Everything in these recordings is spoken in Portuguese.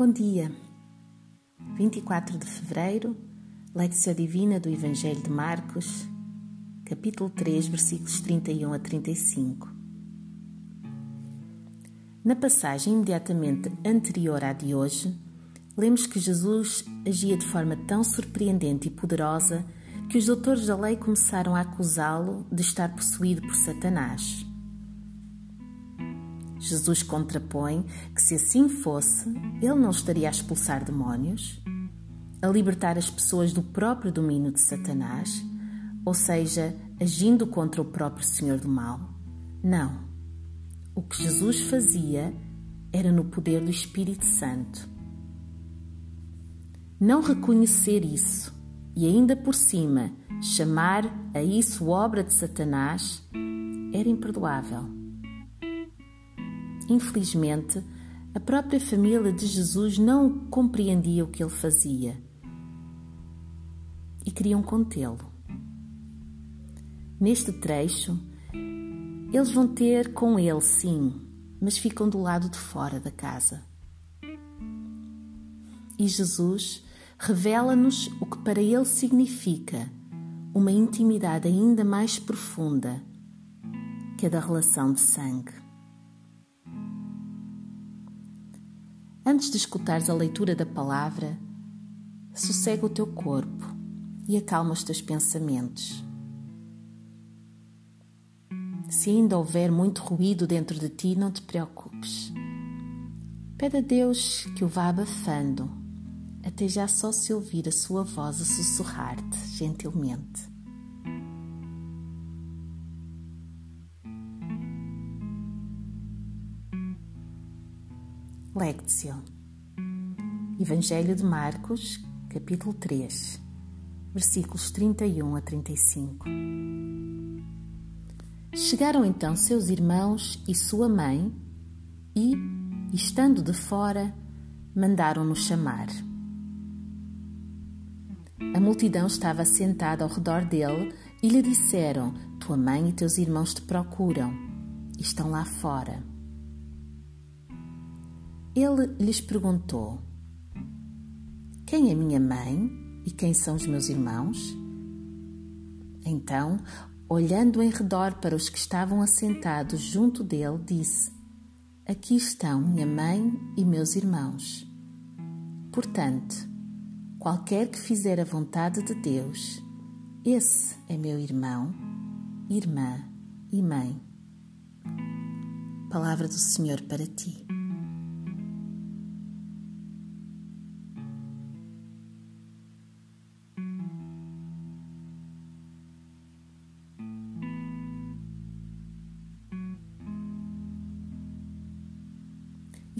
Bom dia. 24 de fevereiro, Leitura Divina do Evangelho de Marcos, capítulo 3, versículos 31 a 35. Na passagem imediatamente anterior à de hoje, lemos que Jesus agia de forma tão surpreendente e poderosa que os doutores da lei começaram a acusá-lo de estar possuído por Satanás. Jesus contrapõe que, se assim fosse, ele não estaria a expulsar demónios, a libertar as pessoas do próprio domínio de Satanás, ou seja, agindo contra o próprio Senhor do Mal. Não. O que Jesus fazia era no poder do Espírito Santo. Não reconhecer isso e ainda por cima chamar a isso obra de Satanás era imperdoável. Infelizmente, a própria família de Jesus não compreendia o que ele fazia e queriam contê-lo. Neste trecho, eles vão ter com ele, sim, mas ficam do lado de fora da casa. E Jesus revela-nos o que para ele significa uma intimidade ainda mais profunda que a da relação de sangue. Antes de escutares a leitura da palavra, sossega o teu corpo e acalma os teus pensamentos. Se ainda houver muito ruído dentro de ti, não te preocupes. Pede a Deus que o vá abafando, até já só se ouvir a sua voz a sussurrar-te gentilmente. Lectio Evangelho de Marcos, capítulo 3, versículos 31 a 35. Chegaram então seus irmãos e sua mãe e, estando de fora, mandaram-no chamar. A multidão estava sentada ao redor dele e lhe disseram: Tua mãe e teus irmãos te procuram. Estão lá fora. Ele lhes perguntou: Quem é minha mãe e quem são os meus irmãos? Então, olhando em redor para os que estavam assentados junto dele, disse: Aqui estão minha mãe e meus irmãos. Portanto, qualquer que fizer a vontade de Deus, esse é meu irmão, irmã e mãe. Palavra do Senhor para ti.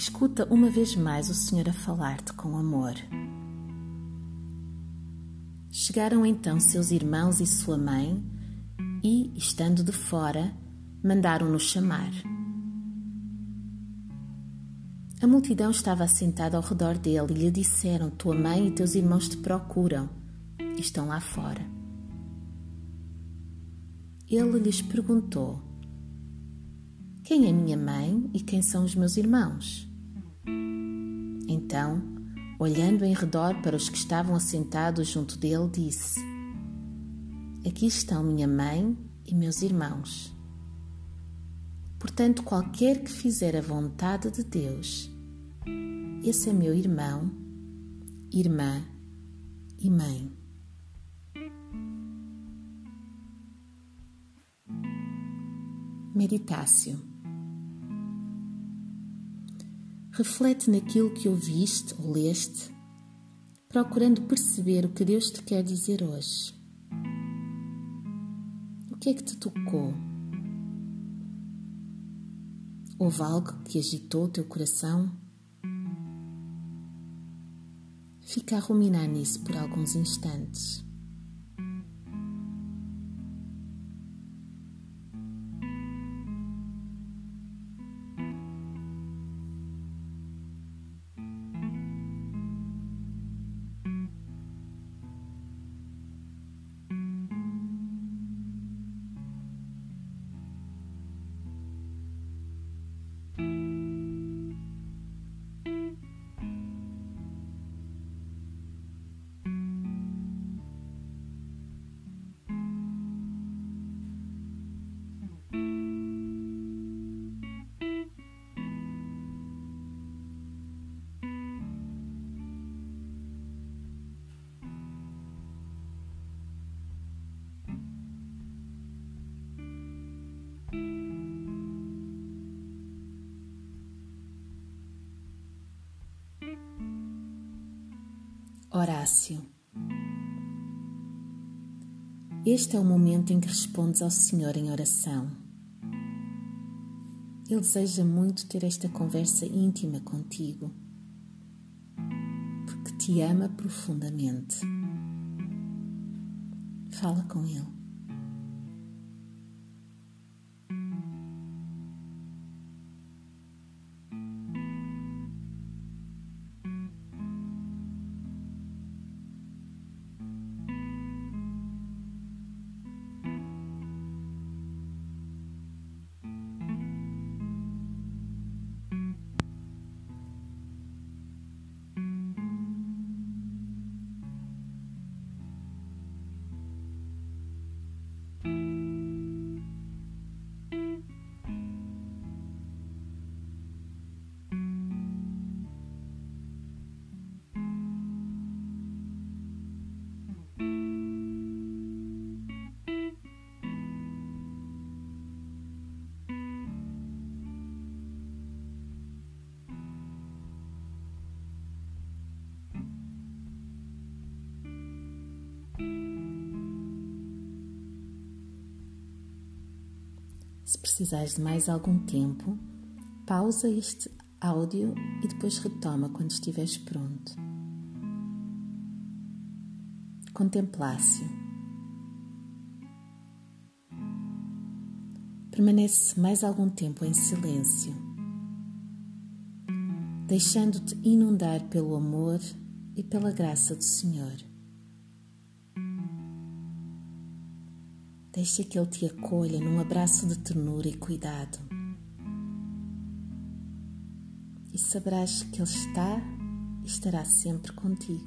Escuta uma vez mais o Senhor a falar-te com amor. Chegaram então seus irmãos e sua mãe e, estando de fora, mandaram-no chamar. A multidão estava assentada ao redor dele e lhe disseram: Tua mãe e teus irmãos te procuram e estão lá fora. Ele lhes perguntou: Quem é minha mãe e quem são os meus irmãos? Então, olhando em redor para os que estavam assentados junto dele, disse: Aqui estão minha mãe e meus irmãos. Portanto, qualquer que fizer a vontade de Deus, esse é meu irmão, irmã e mãe. Meditácio Reflete naquilo que ouviste ou leste, procurando perceber o que Deus te quer dizer hoje. O que é que te tocou? Houve algo que agitou o teu coração? Fica a ruminar nisso por alguns instantes. Horácio. Este é o momento em que respondes ao Senhor em oração. Ele deseja muito ter esta conversa íntima contigo, porque te ama profundamente. Fala com Ele. Precisares de mais algum tempo, pausa este áudio e depois retoma quando estiveres pronto. Contemplácio. Permanece mais algum tempo em silêncio, deixando-te inundar pelo amor e pela graça do Senhor. Deixa que Ele te acolha num abraço de ternura e cuidado. E saberás que Ele está e estará sempre contigo.